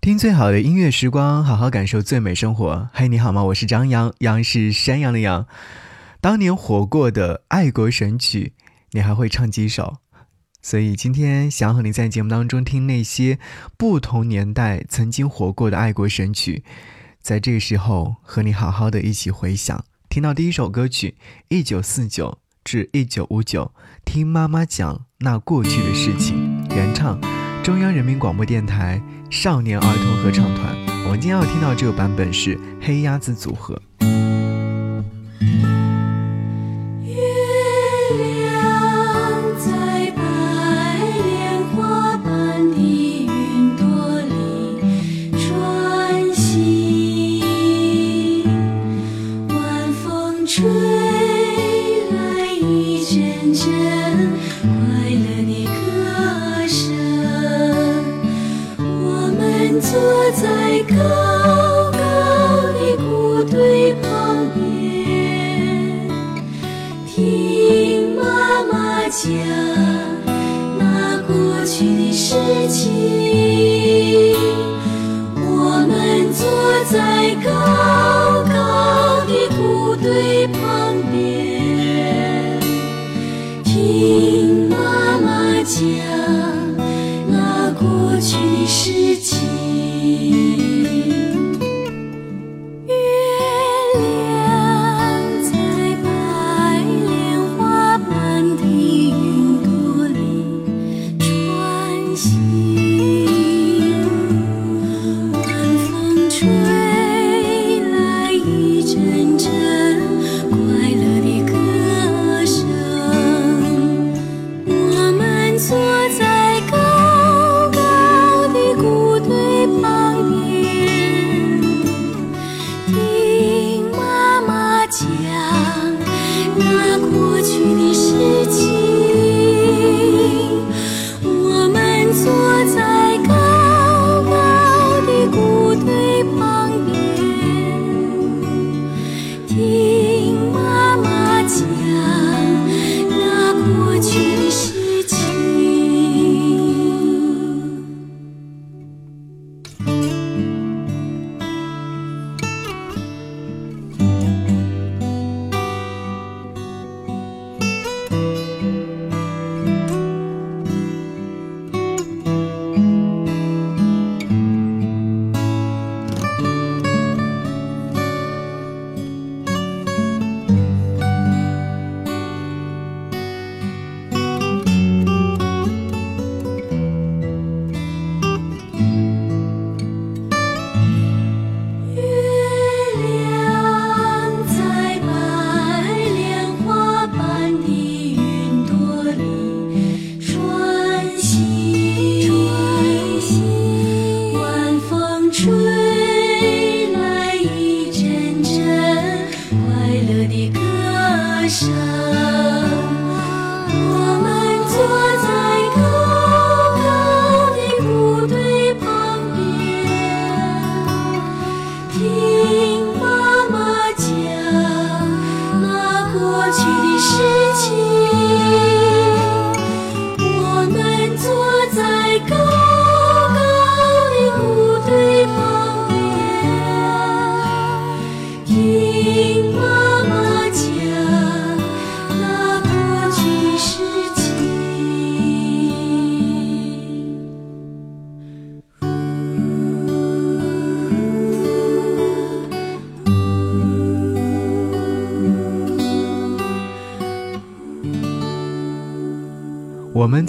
听最好的音乐时光，好好感受最美生活。嘿，你好吗？我是张扬，杨是山羊的羊。当年火过的爱国神曲，你还会唱几首？所以今天想和你在节目当中听那些不同年代曾经火过的爱国神曲，在这个时候和你好好的一起回想。听到第一首歌曲，一九四九至一九五九，听妈妈讲那过去的事情，原唱。中央人民广播电台少年儿童合唱团，我们今天要听到这个版本是黑鸭子组合。我们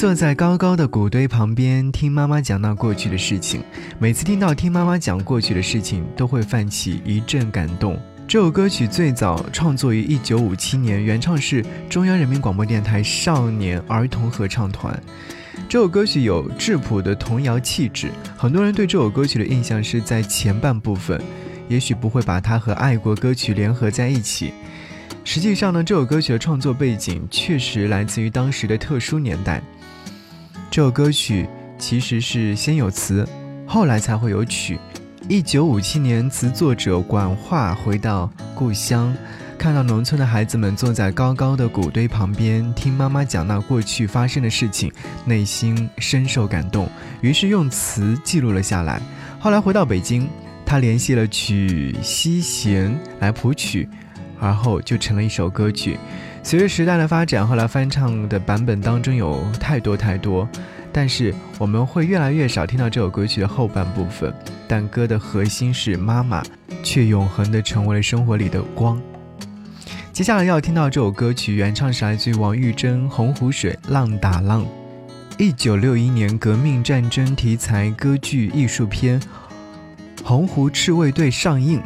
坐在高高的谷堆旁边，听妈妈讲那过去的事情。每次听到听妈妈讲过去的事情，都会泛起一阵感动。这首歌曲最早创作于一九五七年，原唱是中央人民广播电台少年儿童合唱团。这首歌曲有质朴的童谣气质，很多人对这首歌曲的印象是在前半部分，也许不会把它和爱国歌曲联合在一起。实际上呢，这首歌曲的创作背景确实来自于当时的特殊年代。这首歌曲其实是先有词，后来才会有曲。一九五七年，词作者管化回到故乡，看到农村的孩子们坐在高高的谷堆旁边，听妈妈讲那过去发生的事情，内心深受感动，于是用词记录了下来。后来回到北京，他联系了曲希贤来谱曲，而后就成了一首歌曲。随着时代的发展，后来翻唱的版本当中有太多太多，但是我们会越来越少听到这首歌曲的后半部分。但歌的核心是妈妈，却永恒的成为了生活里的光。接下来要听到这首歌曲，原唱是来自于王玉珍，《洪湖水浪打浪》，一九六一年革命战争题材歌剧艺术片《洪湖赤卫队》上映。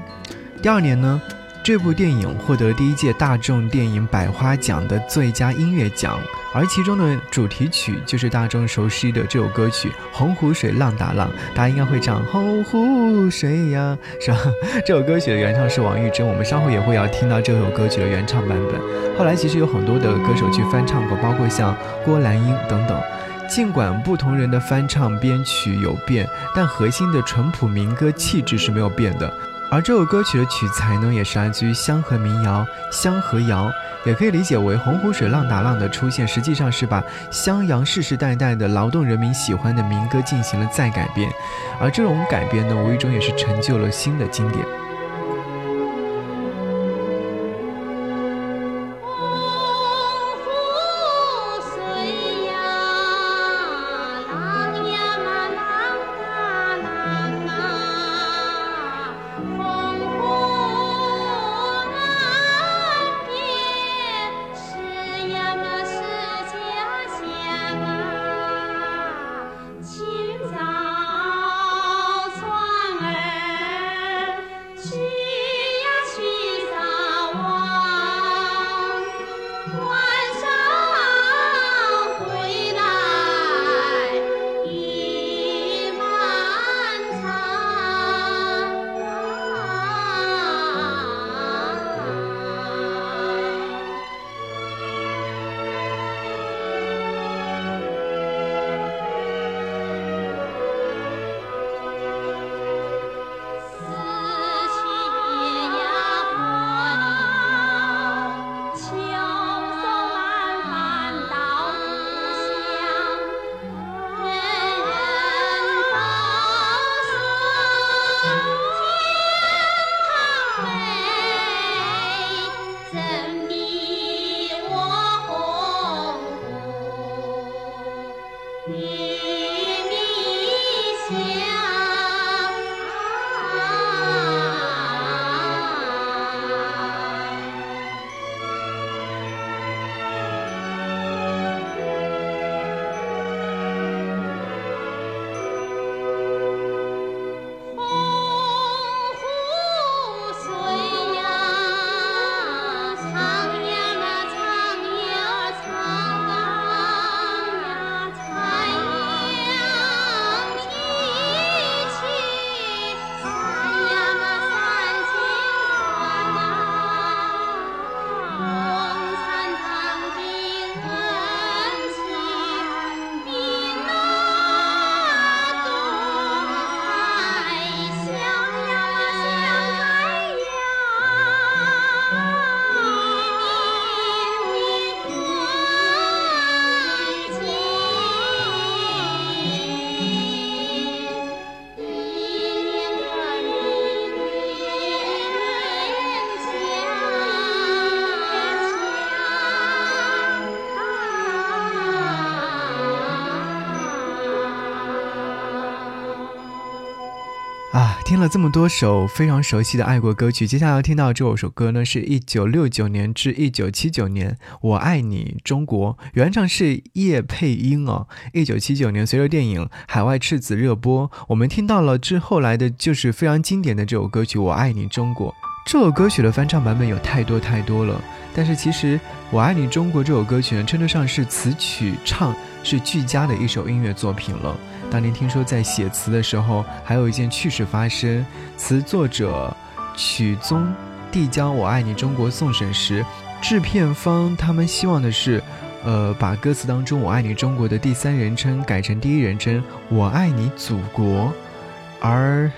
第二年呢？这部电影获得第一届大众电影百花奖的最佳音乐奖，而其中的主题曲就是大众熟悉的这首歌曲《洪湖水浪打浪》，大家应该会唱《洪湖水》呀，是吧？这首歌曲的原唱是王玉珍，我们稍后也会要听到这首歌曲的原唱版本。后来其实有很多的歌手去翻唱过，包括像郭兰英等等。尽管不同人的翻唱编曲有变，但核心的淳朴民歌气质是没有变的。而这首歌曲的取材呢，也是来自于香河民谣《香河谣》，也可以理解为洪湖水浪打浪的出现，实际上是把襄阳世世代代的劳动人民喜欢的民歌进行了再改编，而这种改编呢，无意中也是成就了新的经典。听了这么多首非常熟悉的爱国歌曲，接下来要听到这首歌呢，是一九六九年至一九七九年《我爱你中国》，原唱是叶佩英哦。一九七九年，随着电影《海外赤子》热播，我们听到了之后来的就是非常经典的这首歌曲《我爱你中国》。这首歌曲的翻唱版本有太多太多了，但是其实《我爱你中国》这首歌曲呢，称得上是词曲唱是俱佳的一首音乐作品了。当年听说在写词的时候，还有一件趣事发生。词作者曲宗递交《我爱你中国》送审时，制片方他们希望的是，呃，把歌词当中“我爱你中国”的第三人称改成第一人称“我爱你祖国”，而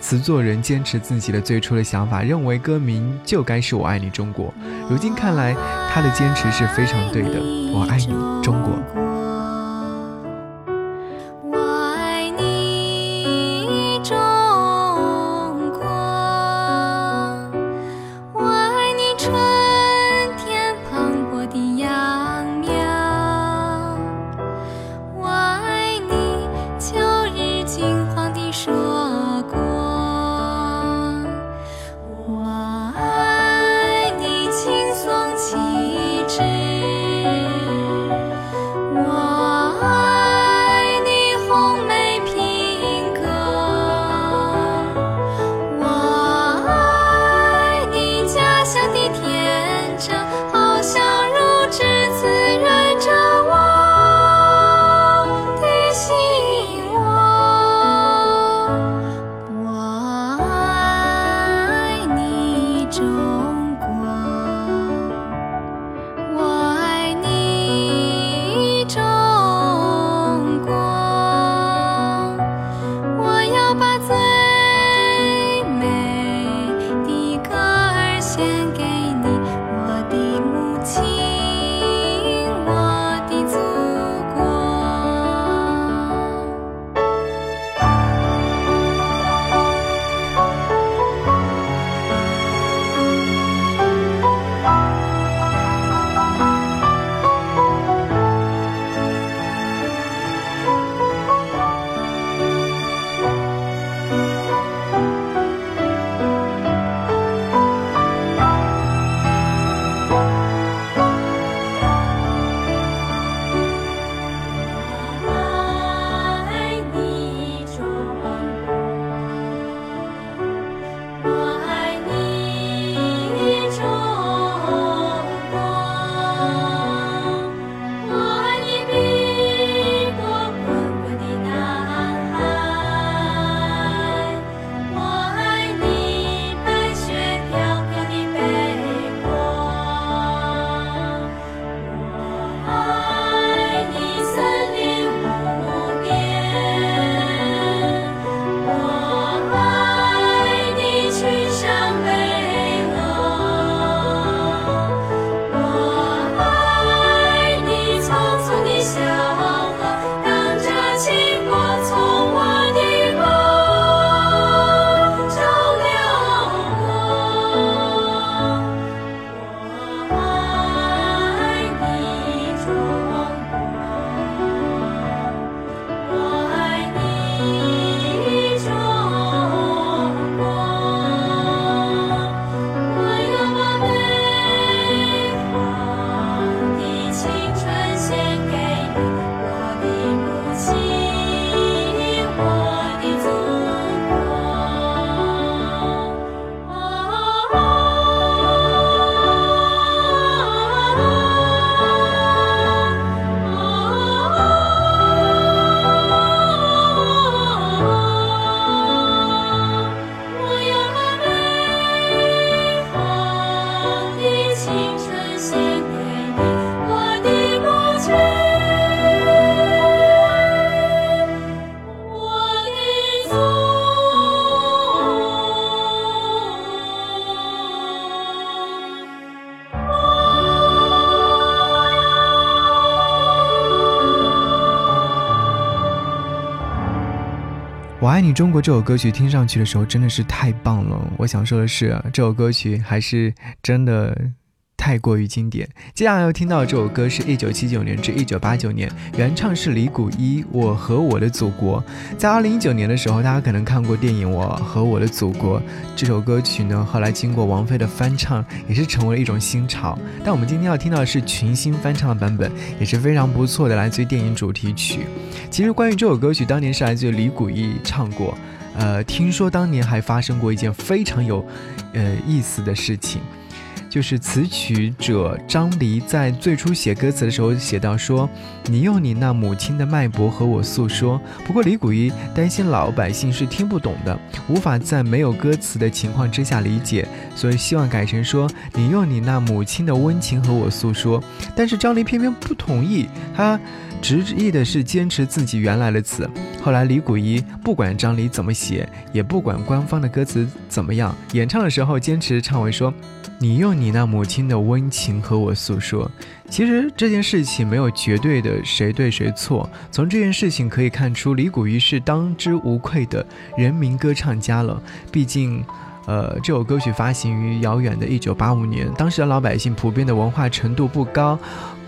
词作人坚持自己的最初的想法，认为歌名就该是“我爱你中国”。如今看来，他的坚持是非常对的，“我爱你中国”。中国》这首歌曲听上去的时候真的是太棒了。我想说的是，这首歌曲还是真的。太过于经典。接下来要听到这首歌是一九七九年至一九八九年，原唱是李谷一，《我和我的祖国》。在二零一九年的时候，大家可能看过电影《我和我的祖国》这首歌曲呢，后来经过王菲的翻唱，也是成为了一种新潮。但我们今天要听到的是群星翻唱的版本，也是非常不错的，来自于电影主题曲。其实关于这首歌曲，当年是来自于李谷一唱过。呃，听说当年还发生过一件非常有，呃意思的事情。就是词曲者张黎在最初写歌词的时候写到说：“你用你那母亲的脉搏和我诉说。”不过李谷一担心老百姓是听不懂的，无法在没有歌词的情况之下理解，所以希望改成说：“你用你那母亲的温情和我诉说。”但是张黎偏偏不同意，他执意的是坚持自己原来的词。后来李谷一不管张黎怎么写，也不管官方的歌词怎么样，演唱的时候坚持唱为说。你用你那母亲的温情和我诉说，其实这件事情没有绝对的谁对谁错。从这件事情可以看出，李谷一是当之无愧的人民歌唱家了。毕竟，呃，这首歌曲发行于遥远的一九八五年，当时的老百姓普遍的文化程度不高，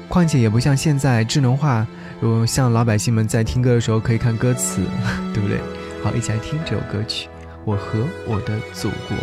况且也不像现在智能化，如像老百姓们在听歌的时候可以看歌词，对不对？好，一起来听这首歌曲《我和我的祖国》。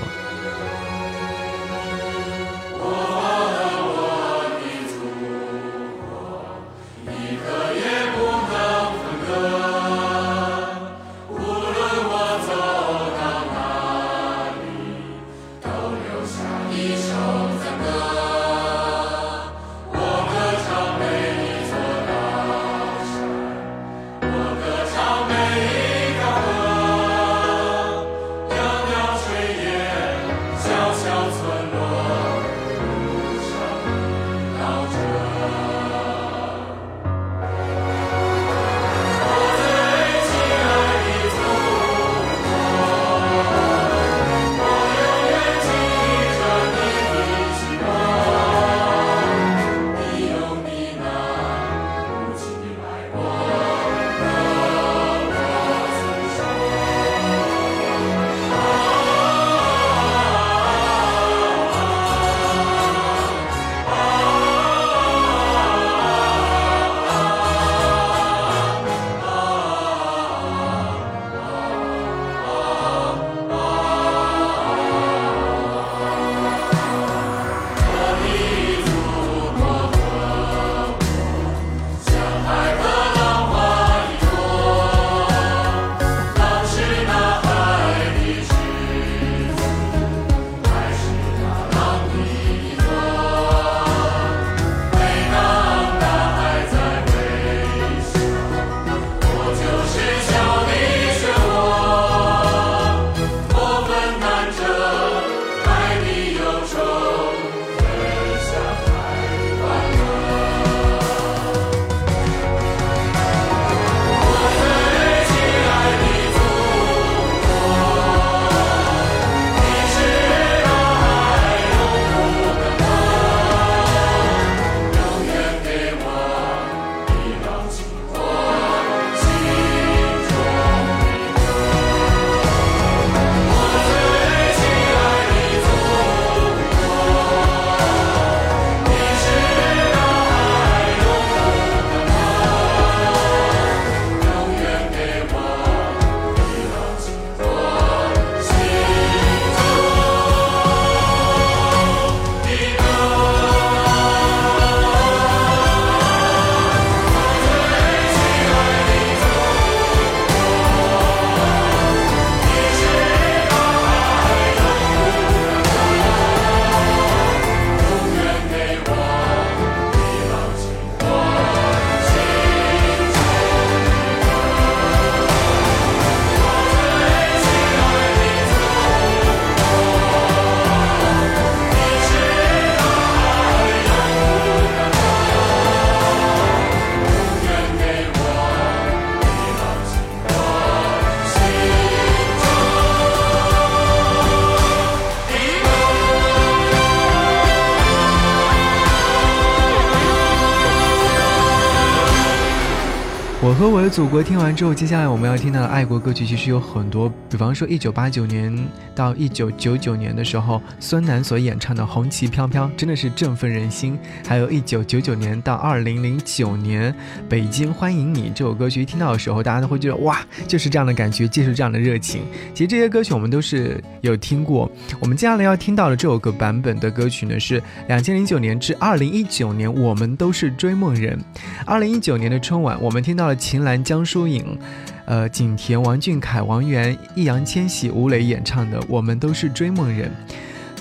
和我的祖国听完之后，接下来我们要听到的爱国歌曲其实有很多，比方说一九八九年到一九九九年的时候，孙楠所演唱的《红旗飘飘》真的是振奋人心。还有一九九九年到二零零九年，《北京欢迎你》这首歌曲一听到的时候，大家都会觉得哇，就是这样的感觉，就是这样的热情。其实这些歌曲我们都是有听过。我们接下来要听到的这首歌版本的歌曲呢，是两千零九年至二零一九年，我们都是追梦人。二零一九年的春晚，我们听到了秦岚、江疏影、呃景甜、王俊凯、王源、易烊千玺、吴磊演唱的《我们都是追梦人》。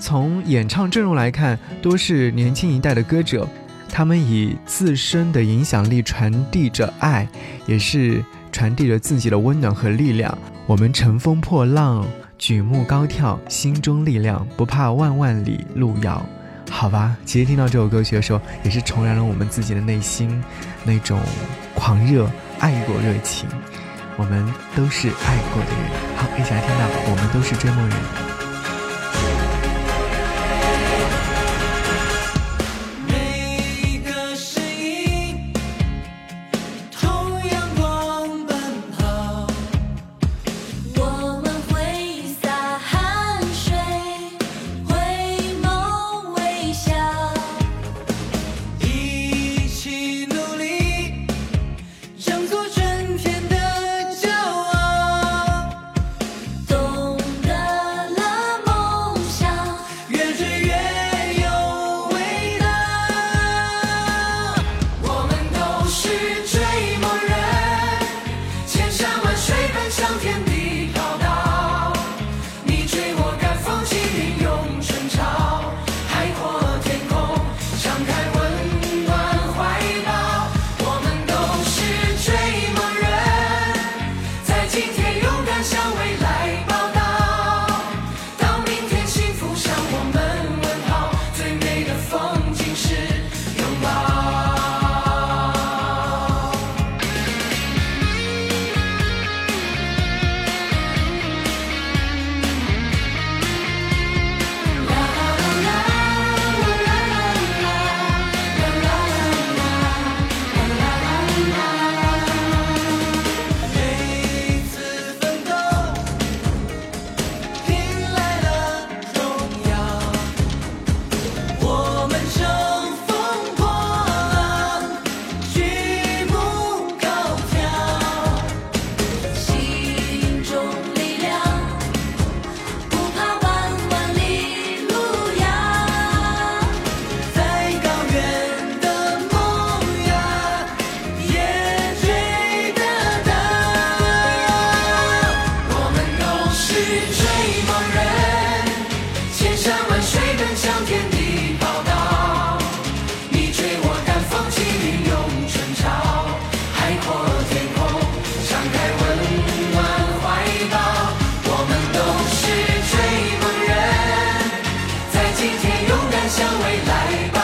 从演唱阵容来看，多是年轻一代的歌者，他们以自身的影响力传递着爱，也是传递着自己的温暖和力量。我们乘风破浪，举目高跳，心中力量，不怕万万里路遥。好吧，其实听到这首歌曲的时候，也是重燃了我们自己的内心那种狂热爱国热情。我们都是爱过的人。好，一起来听到，我们都是。追梦人。Arriba.